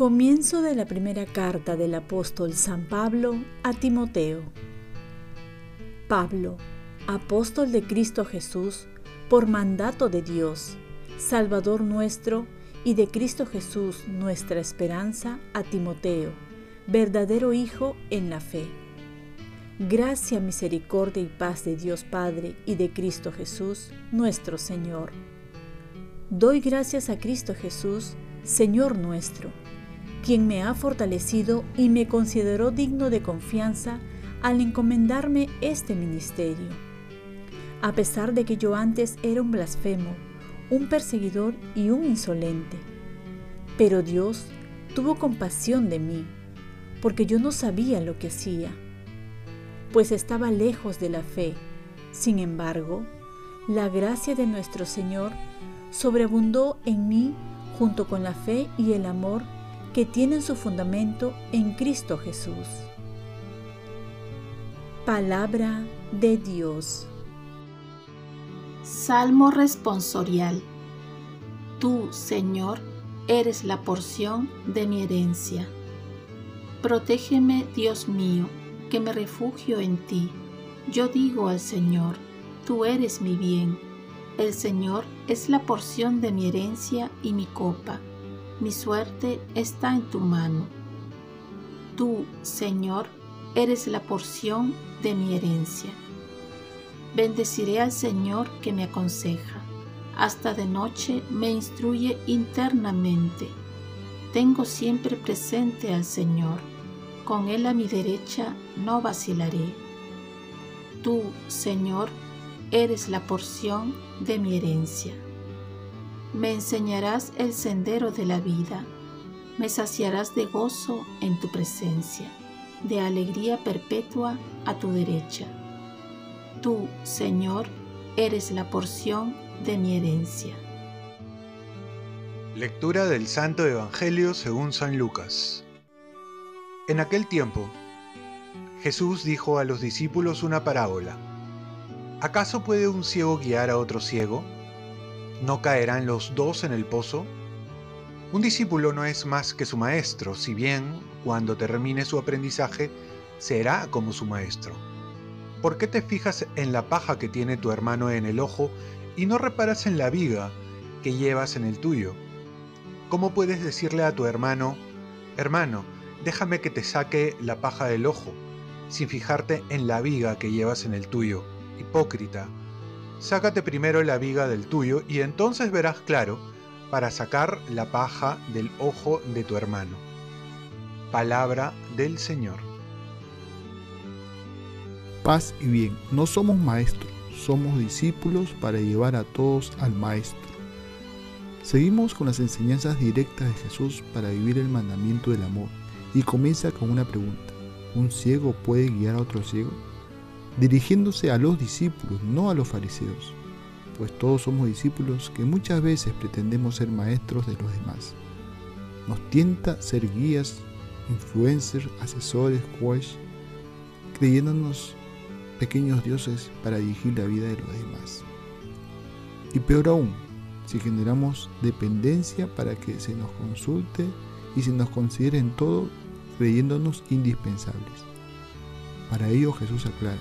Comienzo de la primera carta del apóstol San Pablo a Timoteo. Pablo, apóstol de Cristo Jesús, por mandato de Dios, Salvador nuestro, y de Cristo Jesús, nuestra esperanza, a Timoteo, verdadero Hijo en la fe. Gracia, misericordia y paz de Dios Padre y de Cristo Jesús, nuestro Señor. Doy gracias a Cristo Jesús, Señor nuestro quien me ha fortalecido y me consideró digno de confianza al encomendarme este ministerio. A pesar de que yo antes era un blasfemo, un perseguidor y un insolente. Pero Dios tuvo compasión de mí, porque yo no sabía lo que hacía, pues estaba lejos de la fe. Sin embargo, la gracia de nuestro Señor sobreabundó en mí junto con la fe y el amor que tienen su fundamento en Cristo Jesús. Palabra de Dios. Salmo responsorial. Tú, Señor, eres la porción de mi herencia. Protégeme, Dios mío, que me refugio en ti. Yo digo al Señor, tú eres mi bien. El Señor es la porción de mi herencia y mi copa mi suerte está en tu mano. Tú, Señor, eres la porción de mi herencia. Bendeciré al Señor que me aconseja. Hasta de noche me instruye internamente. Tengo siempre presente al Señor. Con Él a mi derecha no vacilaré. Tú, Señor, eres la porción de mi herencia. Me enseñarás el sendero de la vida, me saciarás de gozo en tu presencia, de alegría perpetua a tu derecha. Tú, Señor, eres la porción de mi herencia. Lectura del Santo Evangelio según San Lucas. En aquel tiempo, Jesús dijo a los discípulos una parábola. ¿Acaso puede un ciego guiar a otro ciego? ¿No caerán los dos en el pozo? Un discípulo no es más que su maestro, si bien, cuando termine su aprendizaje, será como su maestro. ¿Por qué te fijas en la paja que tiene tu hermano en el ojo y no reparas en la viga que llevas en el tuyo? ¿Cómo puedes decirle a tu hermano, hermano, déjame que te saque la paja del ojo, sin fijarte en la viga que llevas en el tuyo? Hipócrita, sácate primero la viga del tuyo y entonces verás claro para sacar la paja del ojo de tu hermano. Palabra del Señor. Paz y bien, no somos maestros, somos discípulos para llevar a todos al Maestro. Seguimos con las enseñanzas directas de Jesús para vivir el mandamiento del amor y comienza con una pregunta. ¿Un ciego puede guiar a otro ciego? dirigiéndose a los discípulos, no a los fariseos, pues todos somos discípulos que muchas veces pretendemos ser maestros de los demás. Nos tienta ser guías, influencers, asesores, coach, creyéndonos pequeños dioses para dirigir la vida de los demás. Y peor aún, si generamos dependencia para que se nos consulte y se nos considere en todo creyéndonos indispensables. Para ello Jesús aclara,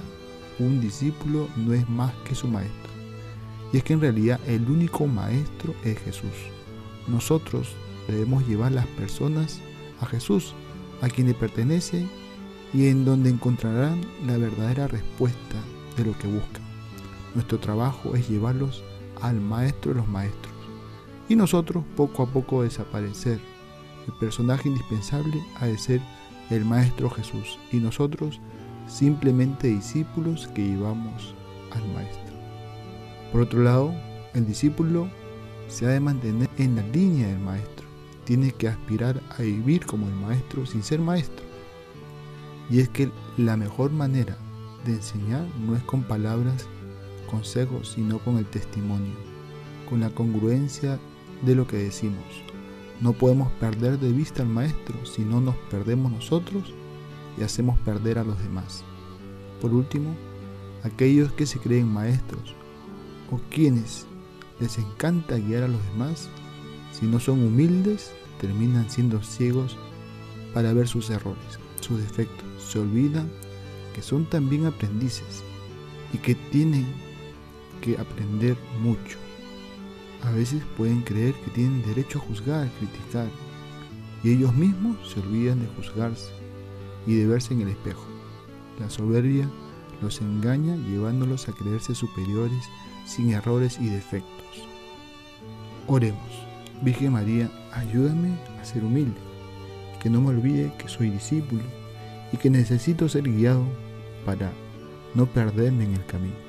un discípulo no es más que su maestro. Y es que en realidad el único maestro es Jesús. Nosotros debemos llevar las personas a Jesús, a quien le pertenece y en donde encontrarán la verdadera respuesta de lo que buscan. Nuestro trabajo es llevarlos al maestro de los maestros y nosotros poco a poco desaparecer. El personaje indispensable ha de ser el maestro Jesús y nosotros simplemente discípulos que llevamos al Maestro. Por otro lado, el discípulo se ha de mantener en la línea del Maestro. Tiene que aspirar a vivir como el Maestro sin ser Maestro. Y es que la mejor manera de enseñar no es con palabras, consejos, sino con el testimonio, con la congruencia de lo que decimos. No podemos perder de vista al Maestro si no nos perdemos nosotros y hacemos perder a los demás. Por último, aquellos que se creen maestros o quienes les encanta guiar a los demás, si no son humildes, terminan siendo ciegos para ver sus errores, sus defectos. Se olvidan que son también aprendices y que tienen que aprender mucho. A veces pueden creer que tienen derecho a juzgar, criticar, y ellos mismos se olvidan de juzgarse y de verse en el espejo. La soberbia los engaña llevándolos a creerse superiores sin errores y defectos. Oremos. Virgen María, ayúdame a ser humilde, que no me olvide que soy discípulo y que necesito ser guiado para no perderme en el camino.